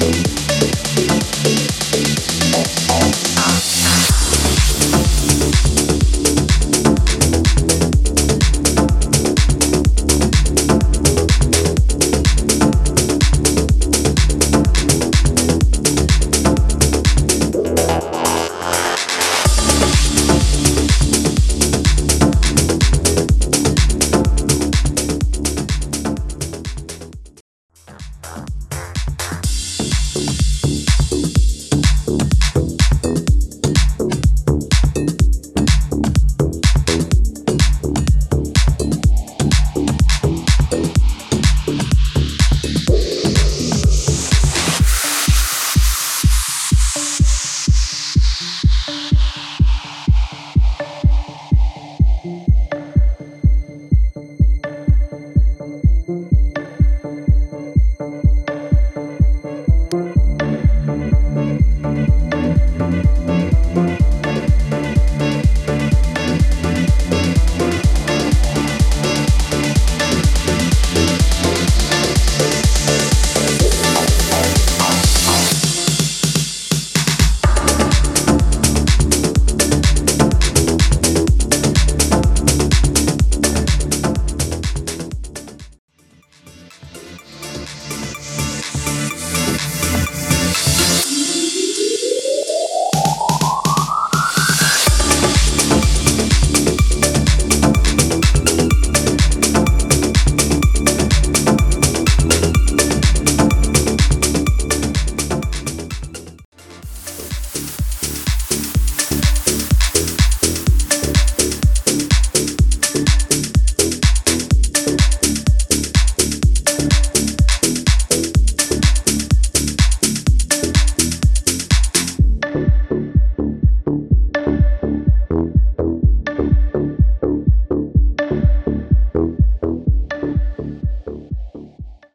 Thank